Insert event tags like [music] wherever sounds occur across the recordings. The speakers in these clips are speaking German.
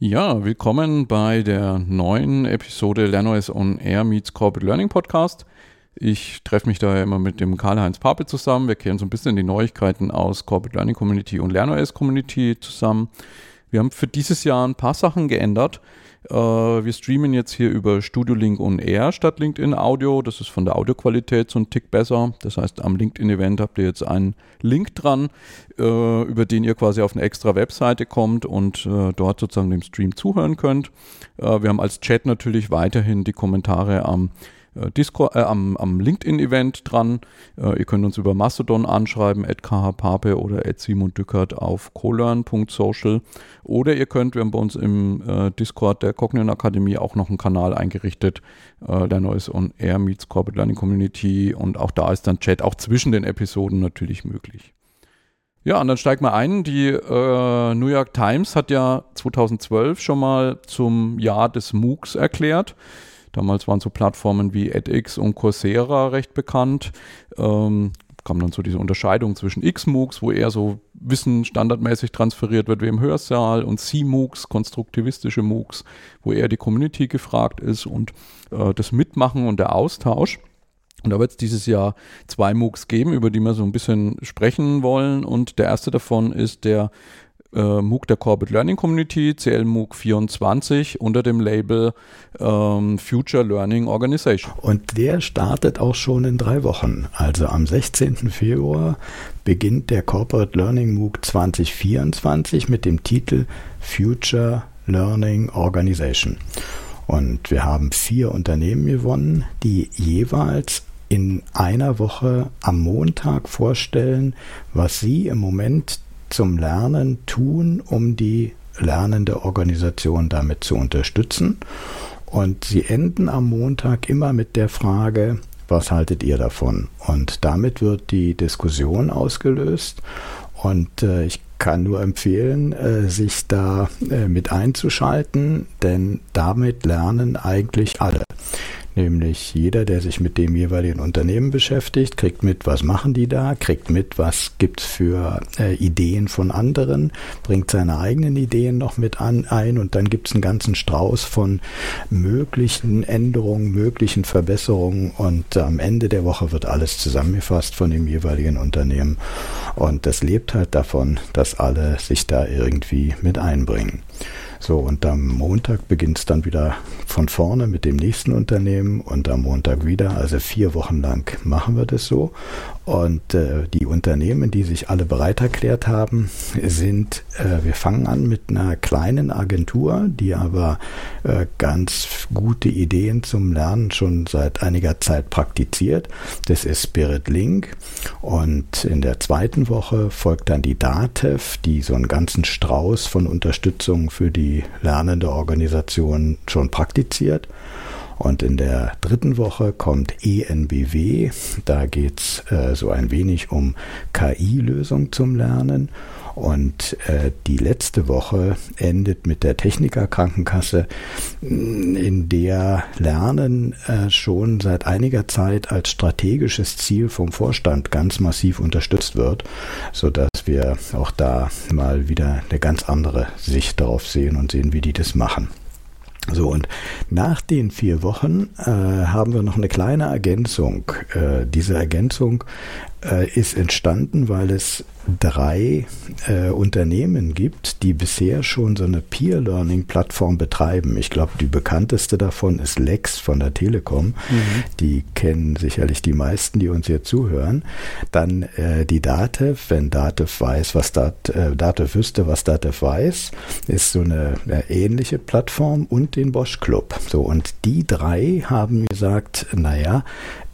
Ja, willkommen bei der neuen Episode LernOS on Air meets Corporate Learning Podcast. Ich treffe mich da immer mit dem Karl-Heinz Pape zusammen. Wir kehren so ein bisschen die Neuigkeiten aus Corporate Learning Community und LernOS Community zusammen. Wir haben für dieses Jahr ein paar Sachen geändert. Äh, wir streamen jetzt hier über Studio Link und Air statt LinkedIn Audio. Das ist von der Audioqualität so ein Tick besser. Das heißt, am LinkedIn-Event habt ihr jetzt einen Link dran, äh, über den ihr quasi auf eine extra Webseite kommt und äh, dort sozusagen dem Stream zuhören könnt. wir haben als Chat natürlich weiterhin die Kommentare am äh, Discord, äh, am, am LinkedIn-Event dran. Äh, ihr könnt uns über Mastodon anschreiben, at khpape oder at Simon Dückert auf colearn.social. Oder ihr könnt, wir haben bei uns im äh, Discord der Cognition Akademie auch noch einen Kanal eingerichtet, äh, der Neues on Air meets Corporate Learning Community. Und auch da ist dann Chat auch zwischen den Episoden natürlich möglich. Ja, und dann steigt mal ein. Die äh, New York Times hat ja 2012 schon mal zum Jahr des MOOCs erklärt. Damals waren so Plattformen wie edX und Coursera recht bekannt. Ähm, kam dann so diese Unterscheidung zwischen X-MOOCs, wo eher so Wissen standardmäßig transferiert wird wie im Hörsaal und C-MOOCs, konstruktivistische MOOCs, wo eher die Community gefragt ist und äh, das Mitmachen und der Austausch. Und da wird es dieses Jahr zwei MOOCs geben, über die wir so ein bisschen sprechen wollen. Und der erste davon ist der äh, MOOC der Corporate Learning Community, CLMOOC 24, unter dem Label ähm, Future Learning Organization. Und der startet auch schon in drei Wochen. Also am 16. Februar beginnt der Corporate Learning MOOC 2024 mit dem Titel Future Learning Organization. Und wir haben vier Unternehmen gewonnen, die jeweils in einer Woche am Montag vorstellen, was sie im Moment zum Lernen tun, um die lernende Organisation damit zu unterstützen. Und sie enden am Montag immer mit der Frage, was haltet ihr davon? Und damit wird die Diskussion ausgelöst. Und äh, ich kann nur empfehlen, äh, sich da äh, mit einzuschalten, denn damit lernen eigentlich alle. Nämlich jeder, der sich mit dem jeweiligen Unternehmen beschäftigt, kriegt mit, was machen die da, kriegt mit, was gibt es für äh, Ideen von anderen, bringt seine eigenen Ideen noch mit an, ein und dann gibt es einen ganzen Strauß von möglichen Änderungen, möglichen Verbesserungen und am Ende der Woche wird alles zusammengefasst von dem jeweiligen Unternehmen und das lebt halt davon, dass alle sich da irgendwie mit einbringen. So, und am Montag beginnt es dann wieder von vorne mit dem nächsten Unternehmen und am Montag wieder. Also vier Wochen lang machen wir das so. Und äh, die Unternehmen, die sich alle bereit erklärt haben, sind, äh, wir fangen an mit einer kleinen Agentur, die aber äh, ganz gute Ideen zum Lernen schon seit einiger Zeit praktiziert. Das ist Spirit Link. Und in der zweiten Woche folgt dann die DATEV, die so einen ganzen Strauß von Unterstützung für die lernende Organisation schon praktiziert. Und in der dritten Woche kommt ENBW. Da geht's äh, so ein wenig um KI-Lösung zum Lernen. Und äh, die letzte Woche endet mit der Technikerkrankenkasse, in der Lernen äh, schon seit einiger Zeit als strategisches Ziel vom Vorstand ganz massiv unterstützt wird, sodass wir auch da mal wieder eine ganz andere Sicht darauf sehen und sehen, wie die das machen. So, und nach den vier Wochen äh, haben wir noch eine kleine Ergänzung. Äh, diese Ergänzung äh, ist entstanden, weil es drei äh, Unternehmen gibt, die bisher schon so eine Peer-Learning-Plattform betreiben. Ich glaube, die bekannteste davon ist Lex von der Telekom. Mhm. Die kennen sicherlich die meisten, die uns hier zuhören. Dann äh, die Datev, wenn Datev weiß, was Dat, äh, Datev wüsste, was Datev weiß, ist so eine äh, ähnliche Plattform und den Bosch Club. So, und die drei haben gesagt, naja,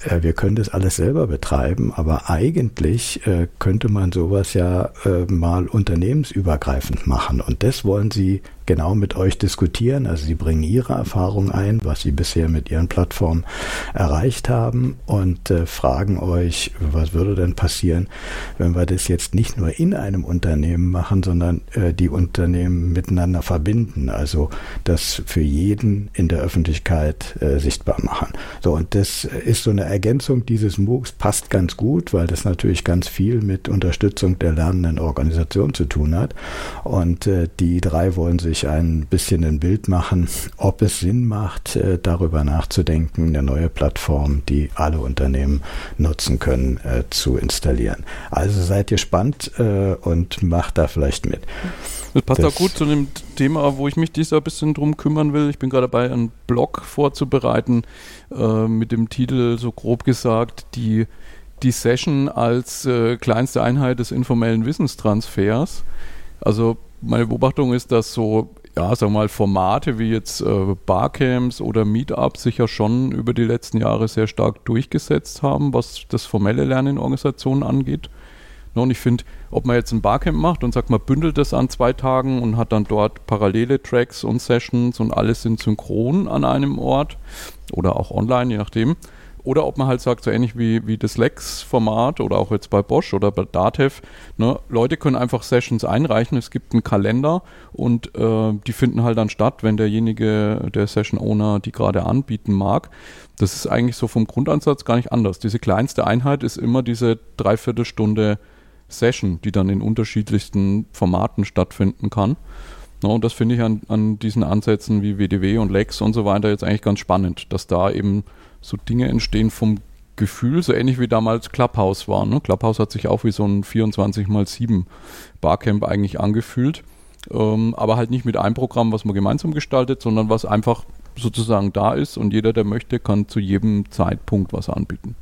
äh, wir können das alles selber betreiben, aber eigentlich äh, könnte man sowas ja äh, mal unternehmensübergreifend machen. Und das wollen sie genau mit euch diskutieren. Also sie bringen ihre Erfahrung ein, was sie bisher mit ihren Plattformen erreicht haben und äh, fragen euch, was würde denn passieren, wenn wir das jetzt nicht nur in einem Unternehmen machen, sondern äh, die Unternehmen miteinander verbinden. Also das für jeden in der Öffentlichkeit äh, sichtbar machen. So, und das ist so eine Ergänzung dieses MOOCs, passt ganz gut, weil das natürlich ganz viel mit Unterstützung der lernenden Organisation zu tun hat. Und die drei wollen sich sich ein bisschen ein Bild machen, ob es Sinn macht, äh, darüber nachzudenken, eine neue Plattform, die alle Unternehmen nutzen können, äh, zu installieren. Also seid gespannt äh, und macht da vielleicht mit. Das passt das auch gut zu dem Thema, wo ich mich dieses Jahr ein bisschen drum kümmern will. Ich bin gerade dabei, einen Blog vorzubereiten äh, mit dem Titel, so grob gesagt, die, die Session als äh, kleinste Einheit des informellen Wissenstransfers. Also meine Beobachtung ist, dass so, ja, sagen wir mal, Formate wie jetzt äh, Barcamps oder Meetups sich ja schon über die letzten Jahre sehr stark durchgesetzt haben, was das formelle Lernen in Organisationen angeht. Und ich finde, ob man jetzt ein Barcamp macht und sagt, man bündelt das an zwei Tagen und hat dann dort parallele Tracks und Sessions und alles sind synchron an einem Ort oder auch online, je nachdem. Oder ob man halt sagt, so ähnlich wie, wie das Lex-Format oder auch jetzt bei Bosch oder bei Datev, ne, Leute können einfach Sessions einreichen, es gibt einen Kalender und äh, die finden halt dann statt, wenn derjenige, der Session-Owner die gerade anbieten mag. Das ist eigentlich so vom Grundansatz gar nicht anders. Diese kleinste Einheit ist immer diese Dreiviertelstunde Session, die dann in unterschiedlichsten Formaten stattfinden kann. Ja, und das finde ich an, an diesen Ansätzen wie WDW und Lex und so weiter jetzt eigentlich ganz spannend, dass da eben so Dinge entstehen vom Gefühl, so ähnlich wie damals Clubhouse war. Ne? Clubhouse hat sich auch wie so ein 24 x 7 Barcamp eigentlich angefühlt. Ähm, aber halt nicht mit einem Programm, was man gemeinsam gestaltet, sondern was einfach sozusagen da ist und jeder, der möchte, kann zu jedem Zeitpunkt was anbieten.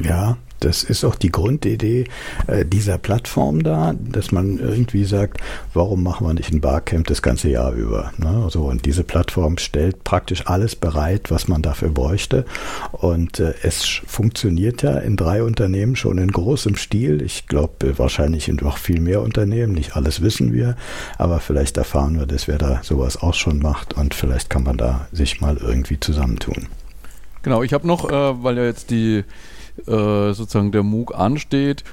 Ja, das ist auch die Grundidee äh, dieser Plattform da, dass man irgendwie sagt, warum machen wir nicht ein Barcamp das ganze Jahr über? Ne? So, und diese Plattform stellt praktisch alles bereit, was man dafür bräuchte. Und äh, es funktioniert ja in drei Unternehmen schon in großem Stil. Ich glaube, wahrscheinlich in noch viel mehr Unternehmen. Nicht alles wissen wir, aber vielleicht erfahren wir, dass wer da sowas auch schon macht und vielleicht kann man da sich mal irgendwie zusammentun. Genau, ich habe noch, äh, weil ja jetzt die äh, sozusagen der MOOC ansteht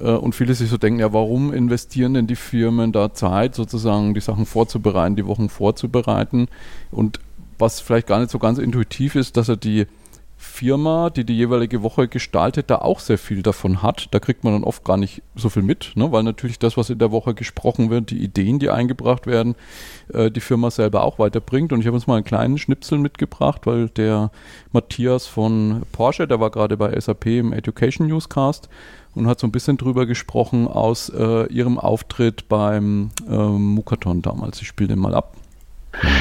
äh, und viele sich so denken, ja, warum investieren denn die Firmen da Zeit, sozusagen die Sachen vorzubereiten, die Wochen vorzubereiten? Und was vielleicht gar nicht so ganz intuitiv ist, dass er die Firma, die die jeweilige Woche gestaltet, da auch sehr viel davon hat. Da kriegt man dann oft gar nicht so viel mit, ne? weil natürlich das, was in der Woche gesprochen wird, die Ideen, die eingebracht werden, äh, die Firma selber auch weiterbringt. Und ich habe uns mal einen kleinen Schnipsel mitgebracht, weil der Matthias von Porsche, der war gerade bei SAP im Education Newscast und hat so ein bisschen drüber gesprochen aus äh, ihrem Auftritt beim äh, Mukaton damals. Ich spiele den mal ab.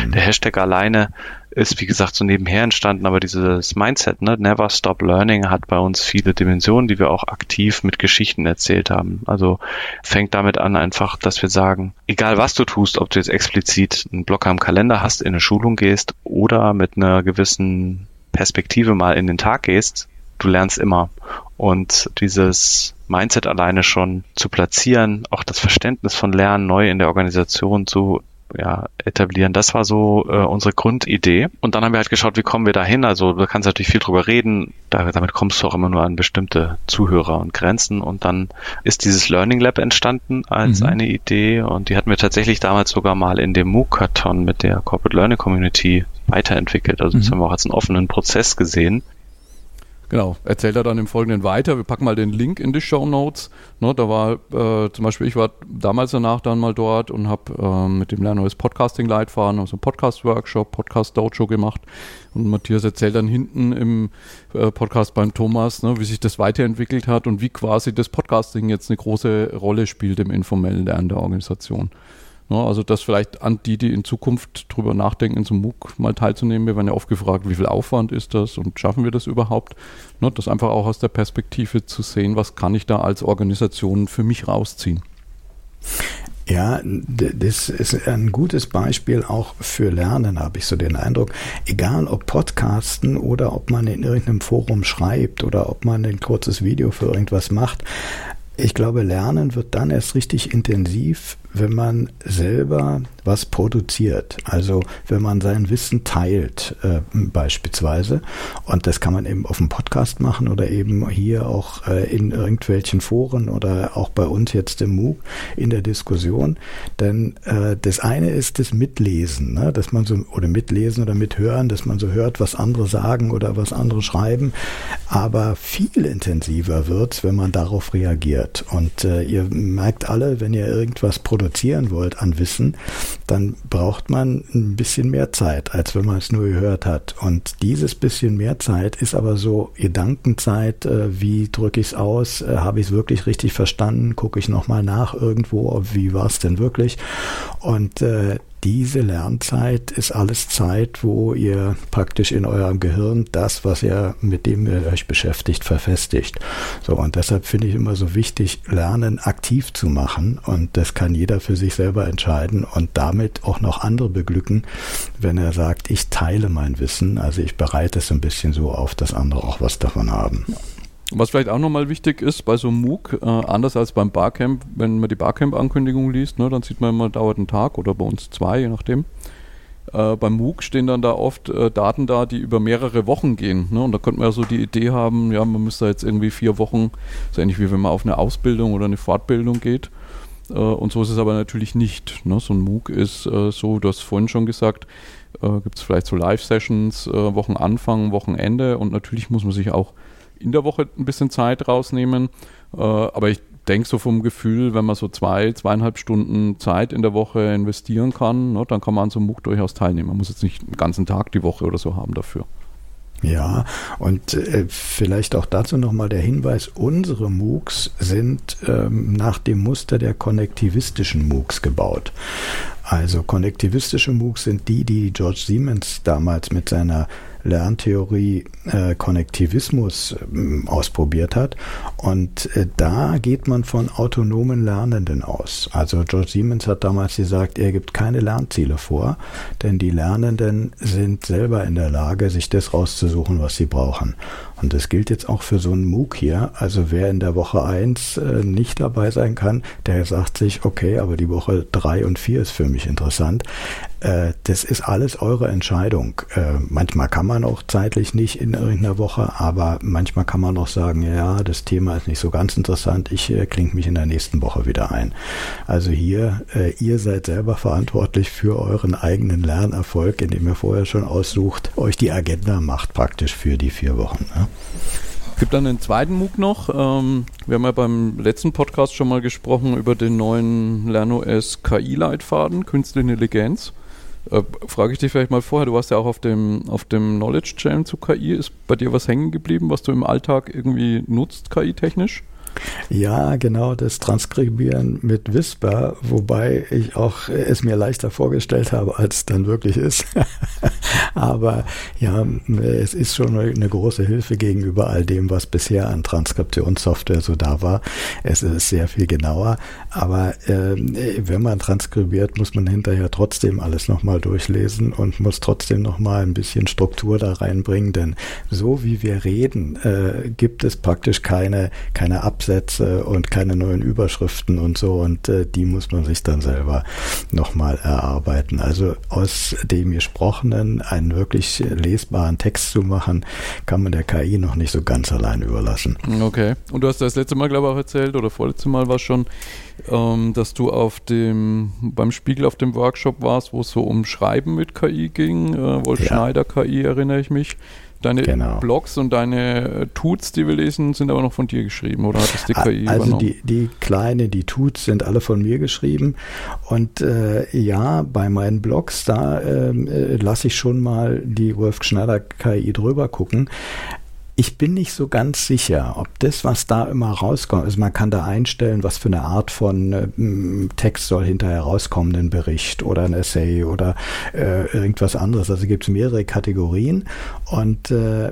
Der Hashtag alleine ist, wie gesagt, so nebenher entstanden, aber dieses Mindset, ne, Never Stop Learning, hat bei uns viele Dimensionen, die wir auch aktiv mit Geschichten erzählt haben. Also fängt damit an einfach, dass wir sagen, egal was du tust, ob du jetzt explizit einen Blocker im Kalender hast, in eine Schulung gehst oder mit einer gewissen Perspektive mal in den Tag gehst, du lernst immer. Und dieses Mindset alleine schon zu platzieren, auch das Verständnis von Lernen neu in der Organisation zu ja, etablieren. Das war so äh, unsere Grundidee. Und dann haben wir halt geschaut, wie kommen wir da hin. Also da kannst du natürlich viel drüber reden. Da, damit kommst du auch immer nur an bestimmte Zuhörer und Grenzen. Und dann ist dieses Learning Lab entstanden als mhm. eine Idee. Und die hatten wir tatsächlich damals sogar mal in dem MOOC-Karton mit der Corporate Learning Community weiterentwickelt. Also das mhm. haben wir auch als einen offenen Prozess gesehen. Genau, erzählt er dann im Folgenden weiter. Wir packen mal den Link in die Show Notes. Ne, da war äh, zum Beispiel, ich war damals danach dann mal dort und habe äh, mit dem Lerneues Podcasting Leitfaden, also Podcast-Workshop, Podcast-Dojo gemacht. Und Matthias erzählt dann hinten im äh, Podcast beim Thomas, ne, wie sich das weiterentwickelt hat und wie quasi das Podcasting jetzt eine große Rolle spielt im informellen Lernen der Organisation. Ne, also das vielleicht an die, die in Zukunft drüber nachdenken, in so einem MOOC mal teilzunehmen. Wir werden ja oft gefragt, wie viel Aufwand ist das und schaffen wir das überhaupt? Ne, das einfach auch aus der Perspektive zu sehen, was kann ich da als Organisation für mich rausziehen. Ja, das ist ein gutes Beispiel auch für Lernen, habe ich so den Eindruck. Egal ob Podcasten oder ob man in irgendeinem Forum schreibt oder ob man ein kurzes Video für irgendwas macht. Ich glaube, Lernen wird dann erst richtig intensiv, wenn man selber was produziert. Also wenn man sein Wissen teilt äh, beispielsweise. Und das kann man eben auf dem Podcast machen oder eben hier auch äh, in irgendwelchen Foren oder auch bei uns jetzt im MOOC in der Diskussion. Denn äh, das eine ist das Mitlesen, ne? dass man so, oder mitlesen oder mithören, dass man so hört, was andere sagen oder was andere schreiben. Aber viel intensiver wird wenn man darauf reagiert. Und äh, ihr merkt alle, wenn ihr irgendwas produziert, produzieren wollt an Wissen, dann braucht man ein bisschen mehr Zeit, als wenn man es nur gehört hat. Und dieses bisschen mehr Zeit ist aber so Gedankenzeit, äh, wie drücke ich es aus, äh, habe ich es wirklich richtig verstanden, gucke ich nochmal nach irgendwo, wie war es denn wirklich. Und äh, diese Lernzeit ist alles Zeit, wo ihr praktisch in eurem Gehirn das, was ihr mit dem ihr euch beschäftigt, verfestigt. So und deshalb finde ich immer so wichtig, Lernen aktiv zu machen und das kann jeder für sich selber entscheiden und damit auch noch andere beglücken, wenn er sagt, ich teile mein Wissen, also ich bereite es ein bisschen so auf, dass andere auch was davon haben. Ja. Was vielleicht auch nochmal wichtig ist bei so einem MOOC, äh, anders als beim Barcamp, wenn man die Barcamp-Ankündigung liest, ne, dann sieht man immer, dauert einen Tag oder bei uns zwei, je nachdem. Äh, beim MOOC stehen dann da oft äh, Daten da, die über mehrere Wochen gehen. Ne? Und da könnte man ja so die Idee haben, ja, man müsste jetzt irgendwie vier Wochen, so ähnlich wie wenn man auf eine Ausbildung oder eine Fortbildung geht. Äh, und so ist es aber natürlich nicht. Ne? So ein MOOC ist äh, so, du hast vorhin schon gesagt, äh, gibt es vielleicht so Live-Sessions, Wochenanfang, Wochenende und natürlich muss man sich auch in der Woche ein bisschen Zeit rausnehmen. Äh, aber ich denke so vom Gefühl, wenn man so zwei, zweieinhalb Stunden Zeit in der Woche investieren kann, ne, dann kann man an so einem MOOC durchaus teilnehmen. Man muss jetzt nicht den ganzen Tag die Woche oder so haben dafür. Ja, und äh, vielleicht auch dazu nochmal der Hinweis, unsere MOOCs sind ähm, nach dem Muster der konnektivistischen MOOCs gebaut. Also konnektivistische MOOCs sind die, die George Siemens damals mit seiner Lerntheorie äh, Konnektivismus äh, ausprobiert hat. Und äh, da geht man von autonomen Lernenden aus. Also George Siemens hat damals gesagt, er gibt keine Lernziele vor, denn die Lernenden sind selber in der Lage, sich das rauszusuchen, was sie brauchen. Und das gilt jetzt auch für so einen MOOC hier. Also wer in der Woche 1 äh, nicht dabei sein kann, der sagt sich, okay, aber die Woche 3 und 4 ist für mich interessant. Äh, das ist alles eure Entscheidung. Äh, manchmal kann man auch zeitlich nicht in irgendeiner Woche, aber manchmal kann man auch sagen, ja, das Thema ist nicht so ganz interessant, ich äh, klinge mich in der nächsten Woche wieder ein. Also hier, ihr seid selber verantwortlich für euren eigenen Lernerfolg, indem ihr vorher schon aussucht, euch die Agenda macht praktisch für die vier Wochen. Ne? Es gibt dann einen zweiten MOOC noch. Ähm, wir haben ja beim letzten Podcast schon mal gesprochen über den neuen LernOS KI-Leitfaden, Künstliche Intelligenz. Äh, Frage ich dich vielleicht mal vorher, du warst ja auch auf dem, auf dem Knowledge Channel zu KI. Ist bei dir was hängen geblieben, was du im Alltag irgendwie nutzt, KI-technisch? Ja, genau, das Transkribieren mit Whisper, wobei ich auch es mir leichter vorgestellt habe, als es dann wirklich ist. [laughs] Aber ja, es ist schon eine große Hilfe gegenüber all dem, was bisher an Transkriptionssoftware so da war. Es ist sehr viel genauer, aber äh, wenn man transkribiert, muss man hinterher trotzdem alles nochmal durchlesen und muss trotzdem nochmal ein bisschen Struktur da reinbringen, denn so wie wir reden, äh, gibt es praktisch keine, keine Absicht Absätze und keine neuen Überschriften und so und äh, die muss man sich dann selber nochmal erarbeiten. Also aus dem Gesprochenen einen wirklich lesbaren Text zu machen, kann man der KI noch nicht so ganz allein überlassen. Okay. Und du hast das letzte Mal, glaube ich, auch erzählt oder vorletzte Mal war schon, ähm, dass du auf dem beim Spiegel auf dem Workshop warst, wo es so um Schreiben mit KI ging. Äh, Wolf ja. Schneider KI erinnere ich mich. Deine genau. Blogs und deine äh, Tuts, die wir lesen, sind aber noch von dir geschrieben, oder hat das die KI also übernommen? Die, die kleine, die Tuts sind alle von mir geschrieben. Und äh, ja, bei meinen Blogs, da ähm, äh, lasse ich schon mal die Wolf Schneider KI drüber gucken. Ich bin nicht so ganz sicher, ob das, was da immer rauskommt, also man kann da einstellen, was für eine Art von äh, Text soll hinterher rauskommen, ein Bericht oder ein Essay oder äh, irgendwas anderes. Also gibt es mehrere Kategorien und äh,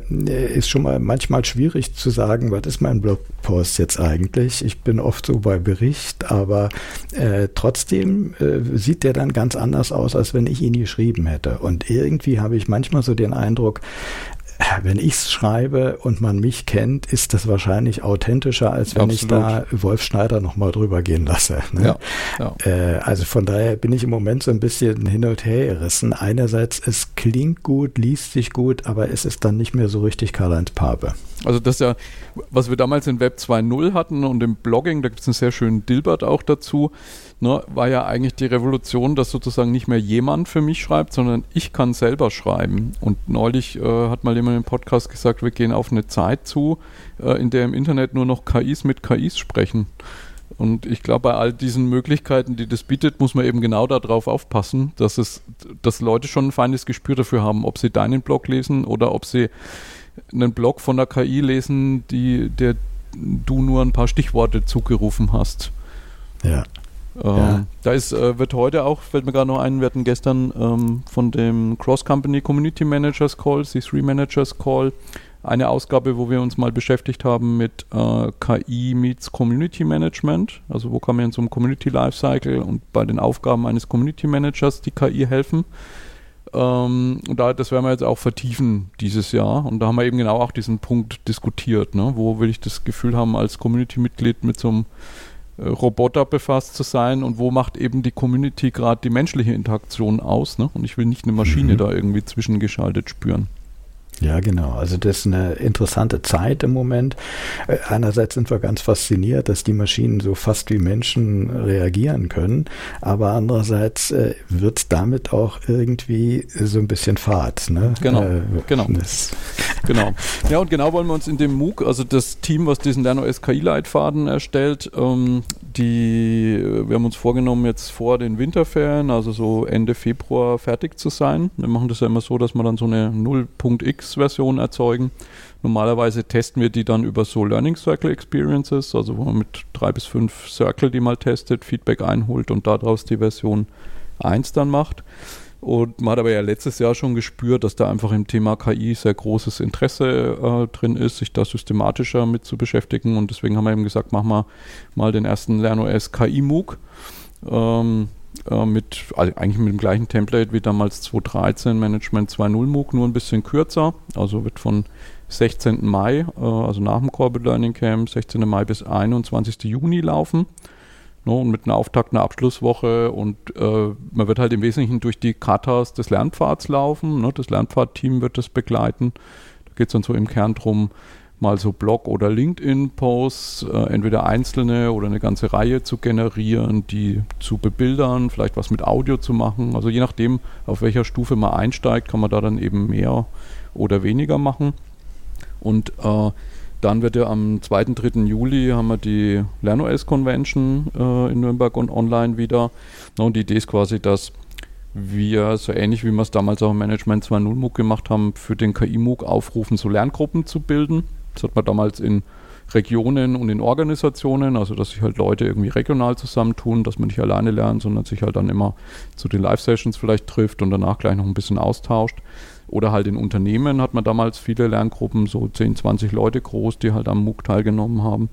ist schon mal manchmal schwierig zu sagen, was ist mein Blogpost jetzt eigentlich? Ich bin oft so bei Bericht, aber äh, trotzdem äh, sieht der dann ganz anders aus, als wenn ich ihn geschrieben hätte. Und irgendwie habe ich manchmal so den Eindruck, wenn ich es schreibe und man mich kennt, ist das wahrscheinlich authentischer, als wenn Absolut. ich da Wolf Schneider nochmal drüber gehen lasse. Ne? Ja, ja. Äh, also von daher bin ich im Moment so ein bisschen hin und her gerissen. Einerseits, es klingt gut, liest sich gut, aber es ist dann nicht mehr so richtig Karl-Heinz Pape. Also das ja, was wir damals in Web 2.0 hatten und im Blogging, da gibt es einen sehr schönen Dilbert auch dazu, ne, war ja eigentlich die Revolution, dass sozusagen nicht mehr jemand für mich schreibt, sondern ich kann selber schreiben. Und neulich äh, hat mal jemand im Podcast gesagt, wir gehen auf eine Zeit zu, äh, in der im Internet nur noch KIs mit KIs sprechen. Und ich glaube, bei all diesen Möglichkeiten, die das bietet, muss man eben genau darauf aufpassen, dass es, dass Leute schon ein feines Gespür dafür haben, ob sie deinen Blog lesen oder ob sie einen Blog von der KI lesen, die, der du nur ein paar Stichworte zugerufen hast. Ja. Ähm, ja. Da ist, äh, wird heute auch, fällt mir gerade noch ein, wir hatten gestern ähm, von dem Cross-Company Community Managers Call, C3 Managers Call, eine Ausgabe, wo wir uns mal beschäftigt haben mit äh, KI meets Community Management. Also wo kann man in so einem Community Lifecycle und bei den Aufgaben eines Community Managers die KI helfen. Ähm, und da, das werden wir jetzt auch vertiefen dieses Jahr. Und da haben wir eben genau auch diesen Punkt diskutiert. Ne? Wo will ich das Gefühl haben, als Community-Mitglied mit so einem äh, Roboter befasst zu sein und wo macht eben die Community gerade die menschliche Interaktion aus. Ne? Und ich will nicht eine Maschine mhm. da irgendwie zwischengeschaltet spüren. Ja, genau. Also das ist eine interessante Zeit im Moment. Äh, einerseits sind wir ganz fasziniert, dass die Maschinen so fast wie Menschen reagieren können, aber andererseits äh, wird damit auch irgendwie so ein bisschen Fahrt. Ne? Genau, äh, genau. genau. Ja, und genau wollen wir uns in dem MOOC, also das Team, was diesen LernOS KI-Leitfaden erstellt, ähm, die, wir haben uns vorgenommen, jetzt vor den Winterferien, also so Ende Februar fertig zu sein. Wir machen das ja immer so, dass wir dann so eine 0.x-Version erzeugen. Normalerweise testen wir die dann über so Learning Circle Experiences, also wo man mit drei bis fünf Circle die mal testet, Feedback einholt und daraus die Version 1 dann macht. Und man hat aber ja letztes Jahr schon gespürt, dass da einfach im Thema KI sehr großes Interesse äh, drin ist, sich da systematischer mit zu beschäftigen. Und deswegen haben wir eben gesagt, machen wir mal den ersten LernOS KI MOOC. Ähm, äh, mit, also eigentlich mit dem gleichen Template wie damals 2013 Management 2.0 MOOC, nur ein bisschen kürzer. Also wird von 16. Mai, äh, also nach dem Corporate Learning Camp, 16. Mai bis 21. Juni laufen. Ne, und mit einer Auftakt, einer Abschlusswoche und äh, man wird halt im Wesentlichen durch die Katas des Lernpfads laufen. Ne? Das Lernpfad-Team wird das begleiten. Da geht es dann so im Kern drum, mal so Blog- oder LinkedIn-Posts, äh, entweder einzelne oder eine ganze Reihe zu generieren, die zu bebildern, vielleicht was mit Audio zu machen. Also je nachdem, auf welcher Stufe man einsteigt, kann man da dann eben mehr oder weniger machen. Und äh, dann wird ja am 2. 3. Juli haben wir die LernOS Convention äh, in Nürnberg und online wieder. No, und die Idee ist quasi, dass wir, so ähnlich wie wir es damals auch im Management 2.0 MOOC gemacht haben, für den KI-MOOC aufrufen, so Lerngruppen zu bilden. Das hat man damals in Regionen und in Organisationen, also dass sich halt Leute irgendwie regional zusammentun, dass man nicht alleine lernt, sondern sich halt dann immer zu den Live-Sessions vielleicht trifft und danach gleich noch ein bisschen austauscht. Oder halt in Unternehmen hat man damals viele Lerngruppen, so 10, 20 Leute groß, die halt am MOOC teilgenommen haben.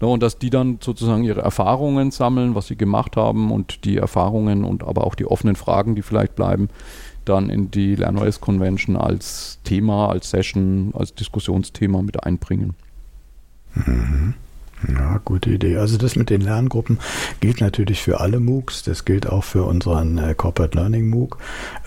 Ja, und dass die dann sozusagen ihre Erfahrungen sammeln, was sie gemacht haben und die Erfahrungen und aber auch die offenen Fragen, die vielleicht bleiben, dann in die LernOS Convention als Thema, als Session, als Diskussionsthema mit einbringen. Mhm. Ja, gute Idee. Also das mit den Lerngruppen gilt natürlich für alle MOOCs. Das gilt auch für unseren äh, Corporate Learning MOOC.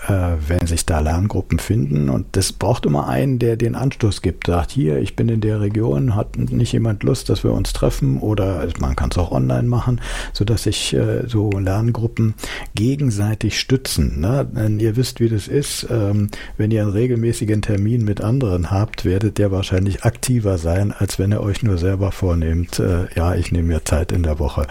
Äh, wenn sich da Lerngruppen finden und das braucht immer einen, der den Anstoß gibt, sagt, hier, ich bin in der Region, hat nicht jemand Lust, dass wir uns treffen oder man kann es auch online machen, sodass sich äh, so Lerngruppen gegenseitig stützen. Ne? Denn ihr wisst, wie das ist. Ähm, wenn ihr einen regelmäßigen Termin mit anderen habt, werdet ihr wahrscheinlich aktiver sein, als wenn ihr euch nur selber vornehmt, äh, ja, ich nehme mir Zeit in der Woche.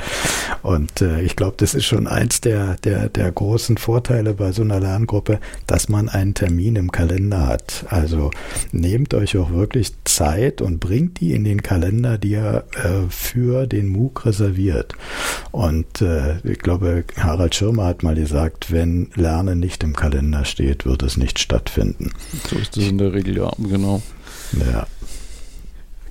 Und äh, ich glaube, das ist schon eins der, der, der großen Vorteile bei so einer Lerngruppe, dass man einen Termin im Kalender hat. Also nehmt euch auch wirklich Zeit und bringt die in den Kalender, die ihr äh, für den MOOC reserviert. Und äh, ich glaube, Harald Schirmer hat mal gesagt, wenn Lernen nicht im Kalender steht, wird es nicht stattfinden. So ist das in der Regel, ja, genau. Ja.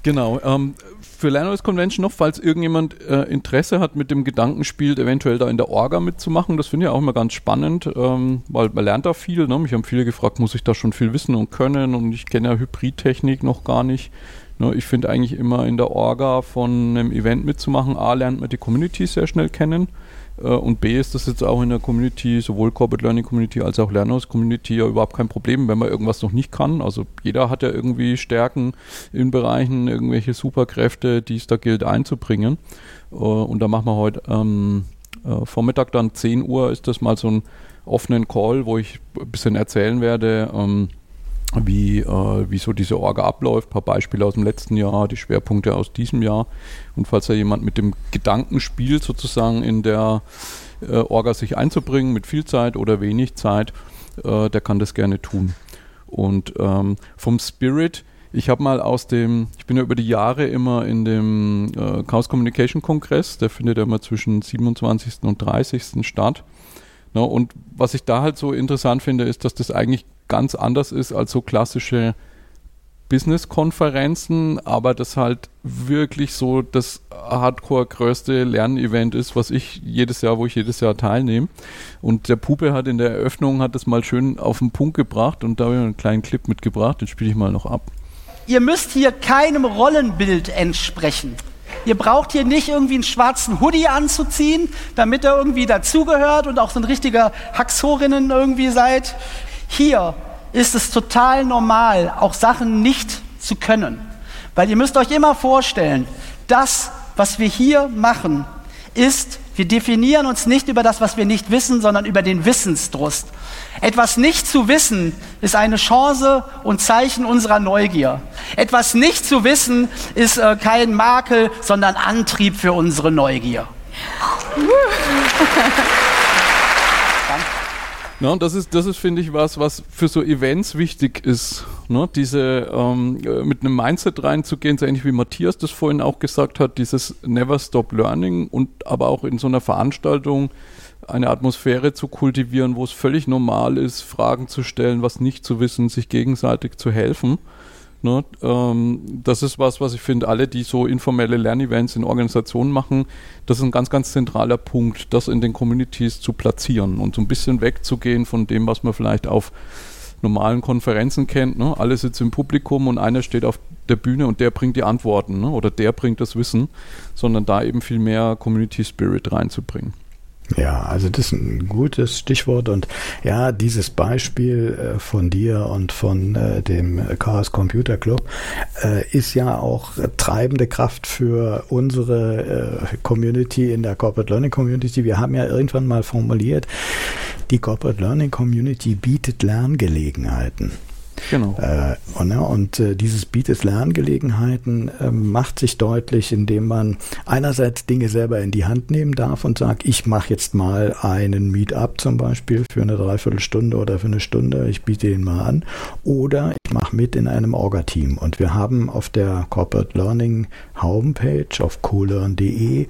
Genau. Ähm, für LernOS Convention noch, falls irgendjemand äh, Interesse hat, mit dem Gedanken spielt, eventuell da in der Orga mitzumachen. Das finde ich auch immer ganz spannend, ähm, weil man lernt da viel. Ne? Mich haben viele gefragt, muss ich da schon viel wissen und können? Und ich kenne ja Hybridtechnik noch gar nicht. Ne? Ich finde eigentlich immer in der Orga von einem Event mitzumachen, A, lernt man die Community sehr schnell kennen. Äh, und B ist das jetzt auch in der Community, sowohl Corporate Learning Community als auch Lerners Community ja überhaupt kein Problem, wenn man irgendwas noch nicht kann. Also jeder hat ja irgendwie Stärken in Bereichen, irgendwelche Superkräfte, die es da gilt einzubringen. Äh, und da machen wir heute ähm, äh, Vormittag dann 10 Uhr ist das mal so ein offenen Call, wo ich ein bisschen erzählen werde, ähm, wie, äh, wie so diese Orga abläuft, ein paar Beispiele aus dem letzten Jahr, die Schwerpunkte aus diesem Jahr. Und falls da jemand mit dem Gedanken spielt, sozusagen in der äh, Orga sich einzubringen, mit viel Zeit oder wenig Zeit, äh, der kann das gerne tun. Und ähm, vom Spirit, ich habe mal aus dem, ich bin ja über die Jahre immer in dem äh, Chaos Communication Kongress, der findet ja immer zwischen 27. und 30. statt. Na, und was ich da halt so interessant finde, ist, dass das eigentlich ganz anders ist als so klassische Business-Konferenzen, aber das halt wirklich so das hardcore größte Lernevent ist, was ich jedes Jahr, wo ich jedes Jahr teilnehme. Und der Pupe hat in der Eröffnung hat das mal schön auf den Punkt gebracht und da habe ich einen kleinen Clip mitgebracht, den spiele ich mal noch ab. Ihr müsst hier keinem Rollenbild entsprechen. Ihr braucht hier nicht irgendwie einen schwarzen Hoodie anzuziehen, damit er irgendwie dazugehört und auch so ein richtiger Haxorinnen irgendwie seid. Hier ist es total normal, auch Sachen nicht zu können. Weil ihr müsst euch immer vorstellen, das, was wir hier machen, ist, wir definieren uns nicht über das, was wir nicht wissen, sondern über den Wissensdurst. Etwas nicht zu wissen ist eine Chance und Zeichen unserer Neugier. Etwas nicht zu wissen ist äh, kein Makel, sondern Antrieb für unsere Neugier. [laughs] Ja, und das ist, das ist, finde ich, was, was für so Events wichtig ist. Ne? Diese ähm, äh, mit einem Mindset reinzugehen, so ähnlich wie Matthias das vorhin auch gesagt hat, dieses Never Stop Learning und aber auch in so einer Veranstaltung eine Atmosphäre zu kultivieren, wo es völlig normal ist, Fragen zu stellen, was nicht zu wissen, sich gegenseitig zu helfen. Ne, ähm, das ist was, was ich finde, alle, die so informelle Lernevents in Organisationen machen, das ist ein ganz, ganz zentraler Punkt, das in den Communities zu platzieren und so ein bisschen wegzugehen von dem, was man vielleicht auf normalen Konferenzen kennt. Ne? Alle sitzen im Publikum und einer steht auf der Bühne und der bringt die Antworten ne? oder der bringt das Wissen, sondern da eben viel mehr Community Spirit reinzubringen. Ja, also das ist ein gutes Stichwort und ja, dieses Beispiel äh, von dir und von äh, dem Chaos Computer Club äh, ist ja auch treibende Kraft für unsere Community in der Corporate Learning Community. Wir haben ja irgendwann mal formuliert, die Corporate Learning Community bietet Lerngelegenheiten. Genau. Äh, und, ja, und äh, dieses bietet Lerngelegenheiten äh, macht sich deutlich, indem man einerseits Dinge selber in die Hand nehmen darf und sagt, ich mache jetzt mal einen Meetup zum Beispiel für eine Dreiviertelstunde oder für eine Stunde, ich biete ihn mal an. Oder ich mache mit in einem Orga-Team. Und wir haben auf der Corporate Learning Homepage auf colearn.de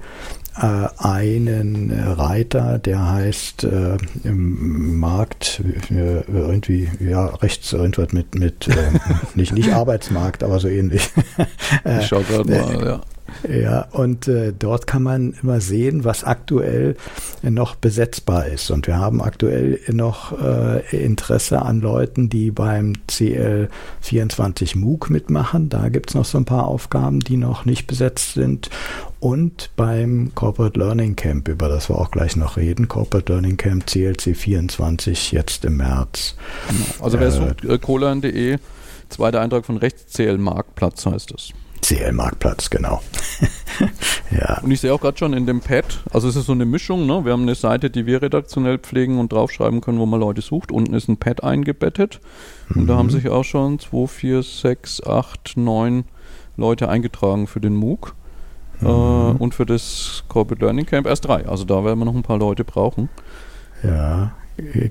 äh, einen Reiter, der heißt äh, im Markt äh, irgendwie ja rechts irgendwas mit mit äh, [laughs] nicht nicht Arbeitsmarkt, aber so ähnlich. [laughs] ich schau gerade mal, ja. Ja, und äh, dort kann man immer sehen, was aktuell noch besetzbar ist. Und wir haben aktuell noch äh, Interesse an Leuten, die beim CL24 MOOC mitmachen. Da gibt's noch so ein paar Aufgaben, die noch nicht besetzt sind. Und beim Corporate Learning Camp, über das wir auch gleich noch reden, Corporate Learning Camp CLC 24 jetzt im März. Also wer äh, sucht, äh, colan.de, zweiter Eintrag von rechts, CL Marktplatz heißt es. CL Marktplatz, genau. [laughs] ja. Und ich sehe auch gerade schon in dem Pad, also es ist so eine Mischung, ne? Wir haben eine Seite, die wir redaktionell pflegen und draufschreiben können, wo man Leute sucht. Unten ist ein Pad eingebettet. Und mhm. da haben sich auch schon 2, 4, 6, 8, 9 Leute eingetragen für den MOOC. Mhm. Äh, und für das Corporate Learning Camp erst drei. Also da werden wir noch ein paar Leute brauchen. Ja,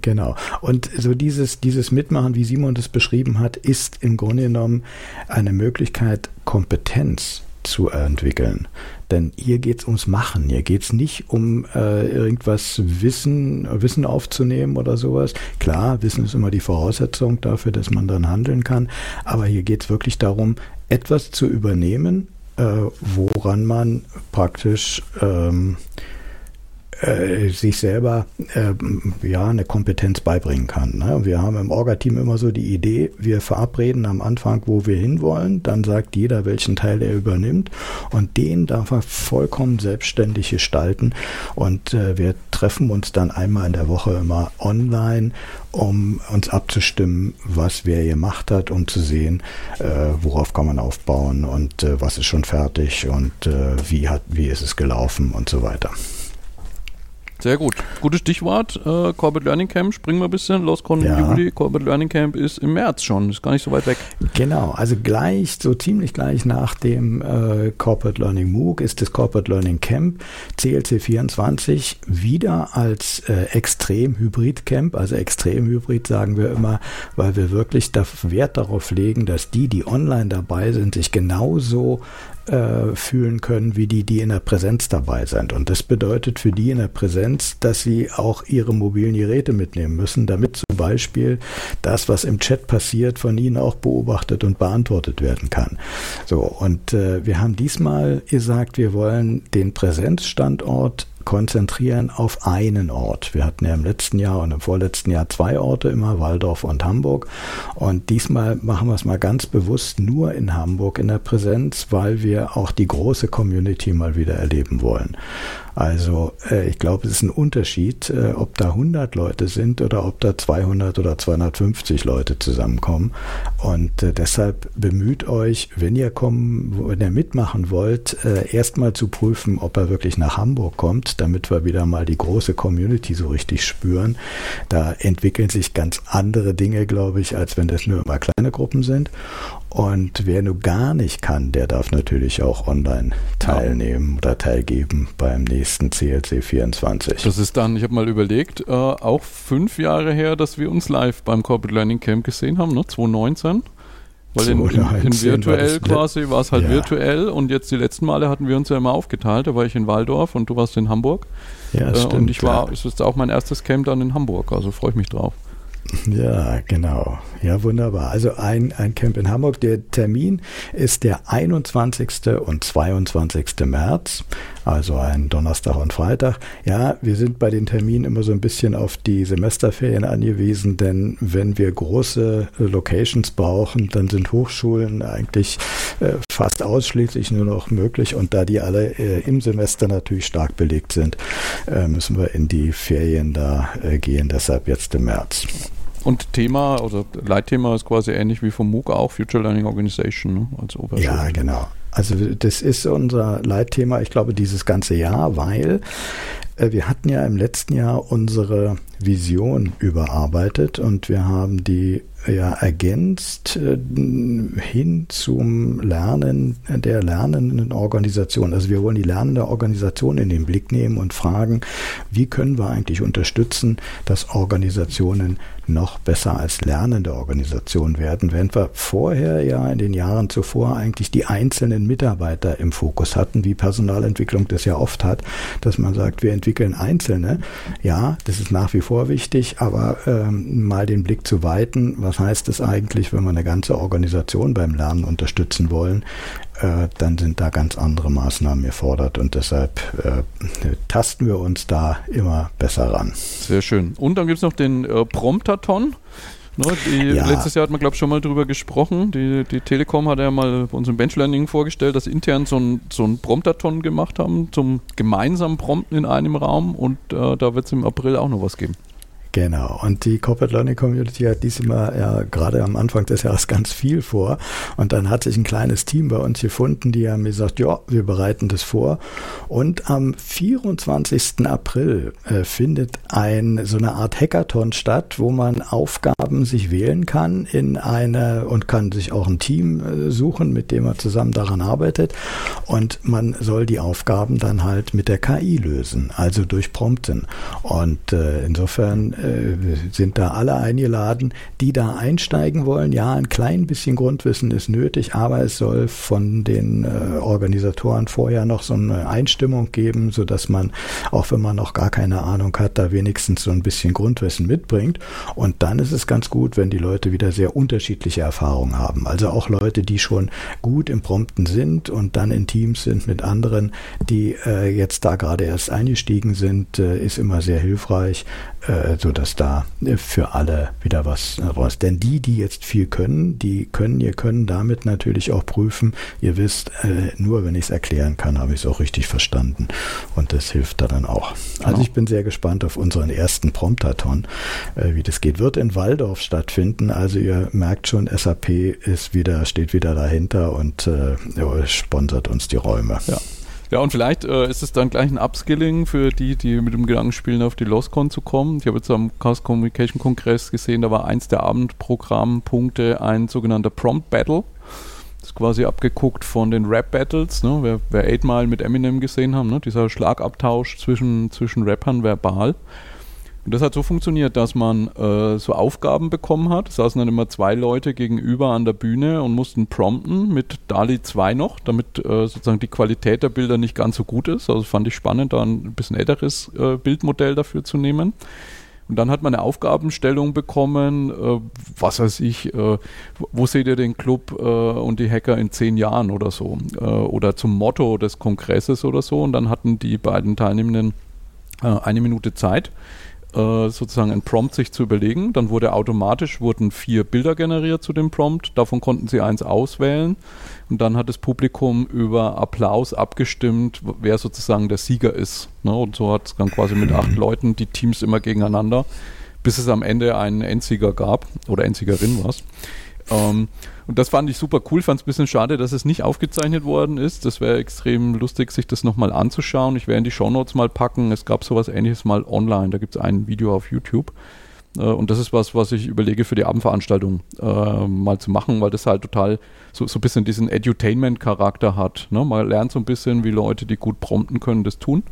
Genau. Und so dieses, dieses Mitmachen, wie Simon das beschrieben hat, ist im Grunde genommen eine Möglichkeit, Kompetenz zu entwickeln. Denn hier geht es ums Machen. Hier geht es nicht um äh, irgendwas Wissen, Wissen aufzunehmen oder sowas. Klar, Wissen ist immer die Voraussetzung dafür, dass man dann handeln kann. Aber hier geht es wirklich darum, etwas zu übernehmen, äh, woran man praktisch ähm, äh, sich selber äh, ja eine Kompetenz beibringen kann. Ne? Wir haben im Orga-Team immer so die Idee, wir verabreden am Anfang, wo wir hinwollen, dann sagt jeder, welchen Teil er übernimmt und den darf er vollkommen selbstständig gestalten und äh, wir treffen uns dann einmal in der Woche immer online, um uns abzustimmen, was wer gemacht hat, um zu sehen, äh, worauf kann man aufbauen und äh, was ist schon fertig und äh, wie hat, wie ist es gelaufen und so weiter. Sehr gut. Gutes Stichwort. Äh, Corporate Learning Camp, springen wir ein bisschen. Los Con ja. Juli. Corporate Learning Camp ist im März schon. Ist gar nicht so weit weg. Genau. Also gleich, so ziemlich gleich nach dem äh, Corporate Learning MOOC ist das Corporate Learning Camp CLC 24 wieder als äh, Extrem Hybrid Camp. Also Extrem Hybrid sagen wir immer, weil wir wirklich Wert darauf legen, dass die, die online dabei sind, sich genauso äh, fühlen können wie die, die in der Präsenz dabei sind. Und das bedeutet für die in der Präsenz, dass sie auch ihre mobilen Geräte mitnehmen müssen, damit zum Beispiel das, was im Chat passiert, von ihnen auch beobachtet und beantwortet werden kann. So, und äh, wir haben diesmal gesagt, wir wollen den Präsenzstandort konzentrieren auf einen Ort. Wir hatten ja im letzten Jahr und im vorletzten Jahr zwei Orte immer, Waldorf und Hamburg. Und diesmal machen wir es mal ganz bewusst nur in Hamburg in der Präsenz, weil wir auch die große Community mal wieder erleben wollen. Also äh, ich glaube, es ist ein Unterschied, äh, ob da 100 Leute sind oder ob da 200 oder 250 Leute zusammenkommen. Und äh, deshalb bemüht euch, wenn ihr kommen, wenn ihr mitmachen wollt, erstmal zu prüfen, ob er wirklich nach Hamburg kommt, damit wir wieder mal die große Community so richtig spüren. Da entwickeln sich ganz andere Dinge, glaube ich, als wenn das nur immer kleine Gruppen sind. Und wer nur gar nicht kann, der darf natürlich auch online teilnehmen oder teilgeben beim nächsten CLC 24. Das ist dann, ich habe mal überlegt, äh, auch fünf Jahre her, dass wir uns live beim Corporate Learning Camp gesehen haben, ne? 2019. Weil in, in, in virtuell war quasi war es halt ja. virtuell und jetzt die letzten Male hatten wir uns ja immer aufgeteilt. Da war ich in Waldorf und du warst in Hamburg. Ja, äh, stimmt, und ich war, ja. es ist auch mein erstes Camp dann in Hamburg, also freue ich mich drauf. Ja, genau. Ja, wunderbar. Also ein, ein Camp in Hamburg. Der Termin ist der 21. und 22. März, also ein Donnerstag und Freitag. Ja, wir sind bei den Terminen immer so ein bisschen auf die Semesterferien angewiesen, denn wenn wir große Locations brauchen, dann sind Hochschulen eigentlich äh, fast ausschließlich nur noch möglich und da die alle äh, im Semester natürlich stark belegt sind, äh, müssen wir in die Ferien da gehen, deshalb jetzt im März. Und Thema, also Leitthema ist quasi ähnlich wie vom MOOC auch, Future Learning Organization ne, als Ja, genau. Also das ist unser Leitthema, ich glaube, dieses ganze Jahr, weil äh, wir hatten ja im letzten Jahr unsere Vision überarbeitet und wir haben die ja ergänzt äh, hin zum Lernen der lernenden Organisation. Also wir wollen die lernende Organisation in den Blick nehmen und fragen, wie können wir eigentlich unterstützen, dass Organisationen noch besser als lernende Organisation werden, während wir vorher ja in den Jahren zuvor eigentlich die einzelnen Mitarbeiter im Fokus hatten, wie Personalentwicklung das ja oft hat, dass man sagt, wir entwickeln Einzelne. Ja, das ist nach wie vor wichtig, aber ähm, mal den Blick zu weiten, was heißt es eigentlich, wenn wir eine ganze Organisation beim Lernen unterstützen wollen, äh, dann sind da ganz andere Maßnahmen gefordert und deshalb äh, tasten wir uns da immer besser ran. Sehr schön. Und dann gibt es noch den äh, Promptathon. Ne, die, ja. Letztes Jahr hat man, glaube ich, schon mal drüber gesprochen. Die, die Telekom hat ja mal bei uns im Benchlearning vorgestellt, dass intern so ein, so ein Promptathon gemacht haben zum gemeinsamen Prompten in einem Raum und äh, da wird es im April auch noch was geben. Genau. Und die Corporate Learning Community hat diesmal ja gerade am Anfang des Jahres ganz viel vor. Und dann hat sich ein kleines Team bei uns gefunden, die haben gesagt, ja, wir bereiten das vor. Und am 24. April äh, findet ein, so eine Art Hackathon statt, wo man Aufgaben sich wählen kann in eine und kann sich auch ein Team äh, suchen, mit dem man zusammen daran arbeitet. Und man soll die Aufgaben dann halt mit der KI lösen, also durch Prompten. Und äh, insofern sind da alle eingeladen, die da einsteigen wollen. Ja, ein klein bisschen Grundwissen ist nötig, aber es soll von den äh, Organisatoren vorher noch so eine Einstimmung geben, so dass man, auch wenn man noch gar keine Ahnung hat, da wenigstens so ein bisschen Grundwissen mitbringt. Und dann ist es ganz gut, wenn die Leute wieder sehr unterschiedliche Erfahrungen haben. Also auch Leute, die schon gut im Prompten sind und dann in Teams sind mit anderen, die äh, jetzt da gerade erst eingestiegen sind, äh, ist immer sehr hilfreich, äh, so dass da äh, für alle wieder was raus. Denn die, die jetzt viel können, die können, ihr können damit natürlich auch prüfen. Ihr wisst, äh, nur wenn ich es erklären kann, habe ich es auch richtig verstanden. Und das hilft da dann auch. Also genau. ich bin sehr gespannt auf unseren ersten Promptathon, äh, wie das geht. Wird in Waldorf stattfinden. Also ihr merkt schon, SAP ist wieder, steht wieder dahinter und äh, sponsert uns die Räume. Ja. Ja, und vielleicht äh, ist es dann gleich ein Upskilling für die, die mit dem Gedanken spielen, auf die LostCon zu kommen. Ich habe jetzt am Chaos Communication Kongress gesehen, da war eins der Abendprogrammpunkte ein sogenannter Prompt Battle. Das ist quasi abgeguckt von den Rap-Battles, ne? wer, wer Eight Mile mit Eminem gesehen haben, ne? dieser Schlagabtausch zwischen, zwischen Rappern verbal. Und das hat so funktioniert, dass man äh, so Aufgaben bekommen hat. Es saßen dann immer zwei Leute gegenüber an der Bühne und mussten prompten mit DALI 2 noch, damit äh, sozusagen die Qualität der Bilder nicht ganz so gut ist. Also fand ich spannend, da ein bisschen älteres äh, Bildmodell dafür zu nehmen. Und dann hat man eine Aufgabenstellung bekommen, äh, was weiß ich, äh, wo seht ihr den Club äh, und die Hacker in zehn Jahren oder so? Äh, oder zum Motto des Kongresses oder so. Und dann hatten die beiden Teilnehmenden äh, eine Minute Zeit äh, sozusagen ein Prompt sich zu überlegen. Dann wurde automatisch wurden vier Bilder generiert zu dem Prompt. Davon konnten sie eins auswählen. Und dann hat das Publikum über Applaus abgestimmt, wer sozusagen der Sieger ist. Ne? Und so hat es dann quasi mit acht [clears throat] Leuten die Teams immer gegeneinander, bis es am Ende einen Endsieger gab oder Endsiegerin war es. Ähm, und das fand ich super cool. Fand es ein bisschen schade, dass es nicht aufgezeichnet worden ist. Das wäre extrem lustig, sich das nochmal anzuschauen. Ich werde in die Shownotes mal packen. Es gab sowas ähnliches mal online. Da gibt es ein Video auf YouTube. Äh, und das ist was, was ich überlege für die Abendveranstaltung äh, mal zu machen, weil das halt total so, so ein bisschen diesen Edutainment-Charakter hat. Ne? Man lernt so ein bisschen, wie Leute, die gut prompten können, das tun.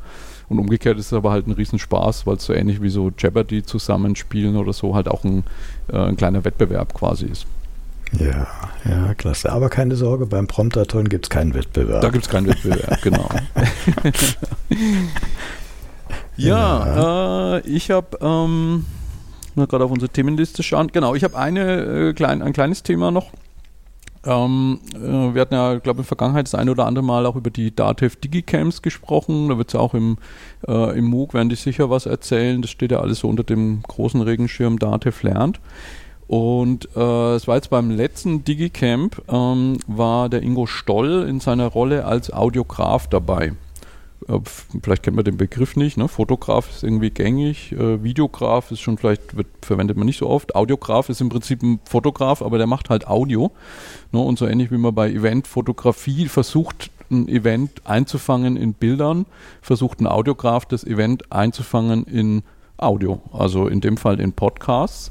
Und umgekehrt ist es aber halt ein Riesenspaß, weil es so ähnlich wie so Jeopardy zusammenspielen oder so halt auch ein, äh, ein kleiner Wettbewerb quasi ist. Ja, ja, klasse. Aber keine Sorge, beim Promptaton gibt es keinen Wettbewerb. Da gibt es keinen Wettbewerb, [laughs] genau. ja, ja. Äh, ich habe ähm, gerade auf unsere Themenliste schauen. Genau, ich habe eine äh, klein, ein kleines Thema noch. Ähm, äh, wir hatten ja, glaube ich, in der Vergangenheit das eine oder andere Mal auch über die Datev Digicamps gesprochen. Da wird es ja auch im, äh, im MOOC, werden die sicher was erzählen. Das steht ja alles so unter dem großen Regenschirm Datev lernt. Und äh, es war jetzt beim letzten Digicamp, ähm, war der Ingo Stoll in seiner Rolle als Audiograf dabei. Äh, vielleicht kennt man den Begriff nicht, ne? Fotograf ist irgendwie gängig, äh, Videograf ist schon vielleicht, wird, verwendet man nicht so oft. Audiograf ist im Prinzip ein Fotograf, aber der macht halt Audio. Ne? Und so ähnlich wie man bei Eventfotografie versucht, ein Event einzufangen in Bildern, versucht ein Audiograf das Event einzufangen in Audio, also in dem Fall in Podcasts.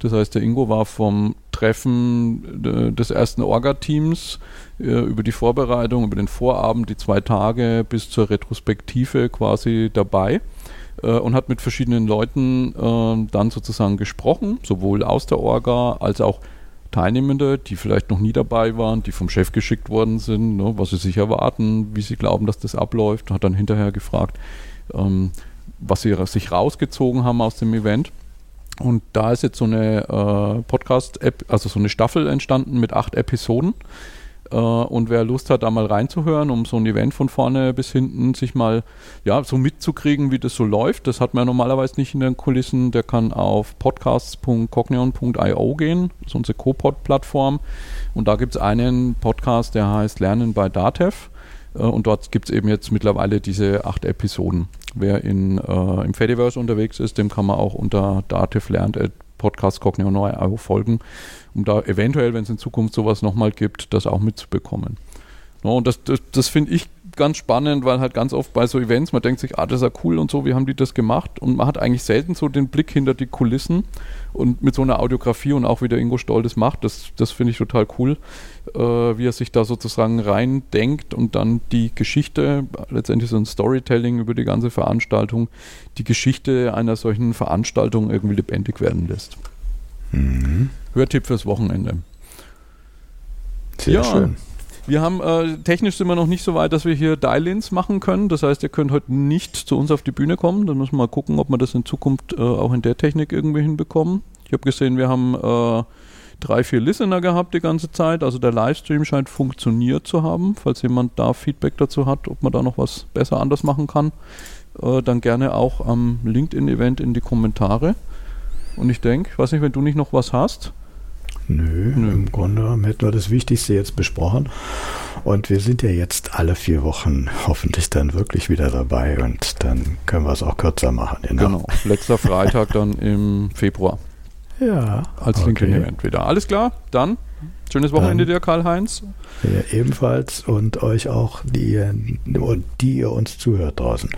Das heißt, der Ingo war vom Treffen äh, des ersten Orga-Teams äh, über die Vorbereitung, über den Vorabend, die zwei Tage bis zur Retrospektive quasi dabei äh, und hat mit verschiedenen Leuten dann sozusagen gesprochen, sowohl aus der Orga als auch Teilnehmende, die vielleicht noch nie dabei waren, die vom Chef geschickt worden sind, ne, was sie sich erwarten, wie sie glauben, dass das abläuft, hat dann hinterher gefragt, ähm, was sie sich rausgezogen haben aus dem Event. Und da ist jetzt so eine äh, Podcast-App, also so eine Staffel entstanden mit acht Episoden. Äh, und wer Lust hat, da mal reinzuhören, um so ein Event von vorne bis hinten sich mal ja, so mitzukriegen, wie das so läuft, das hat man ja normalerweise nicht in den Kulissen, der kann auf podcasts.cognion.io gehen, ist unsere Copod-Plattform. Und da gibt es einen Podcast, der heißt Lernen bei Datev. Äh, und dort gibt es eben jetzt mittlerweile diese acht Episoden. Wer in, äh, im Fediverse unterwegs ist, dem kann man auch unter Dativ lernt Podcast Cognition neu folgen, um da eventuell, wenn es in Zukunft sowas nochmal gibt, das auch mitzubekommen. No, und das, das, das finde ich ganz spannend, weil halt ganz oft bei so Events, man denkt sich, ah, das ist ja cool und so, wie haben die das gemacht? Und man hat eigentlich selten so den Blick hinter die Kulissen und mit so einer Audiografie und auch wie der Ingo Stoll das macht, das, das finde ich total cool, wie er sich da sozusagen rein denkt und dann die Geschichte, letztendlich so ein Storytelling über die ganze Veranstaltung, die Geschichte einer solchen Veranstaltung irgendwie lebendig werden lässt. Mhm. Hörtipp fürs Wochenende. Sehr ja, schön. Wir haben äh, technisch sind wir noch nicht so weit, dass wir hier Dial-ins machen können. Das heißt, ihr könnt heute nicht zu uns auf die Bühne kommen. Dann müssen wir mal gucken, ob wir das in Zukunft äh, auch in der Technik irgendwie hinbekommen. Ich habe gesehen, wir haben äh, drei, vier Listener gehabt die ganze Zeit. Also der Livestream scheint funktioniert zu haben. Falls jemand da Feedback dazu hat, ob man da noch was besser anders machen kann, äh, dann gerne auch am LinkedIn-Event in die Kommentare. Und ich denke, ich weiß nicht, wenn du nicht noch was hast. Nö, Nö, im Grunde hätten wir das Wichtigste jetzt besprochen. Und wir sind ja jetzt alle vier Wochen hoffentlich dann wirklich wieder dabei und dann können wir es auch kürzer machen. Genau. genau. Letzter Freitag dann im Februar. Ja. Als okay. LinkedIn-Event wieder. Alles klar, dann Schönes Wochenende dir, Karl-Heinz. Ja, ebenfalls und euch auch, die, die ihr uns zuhört draußen.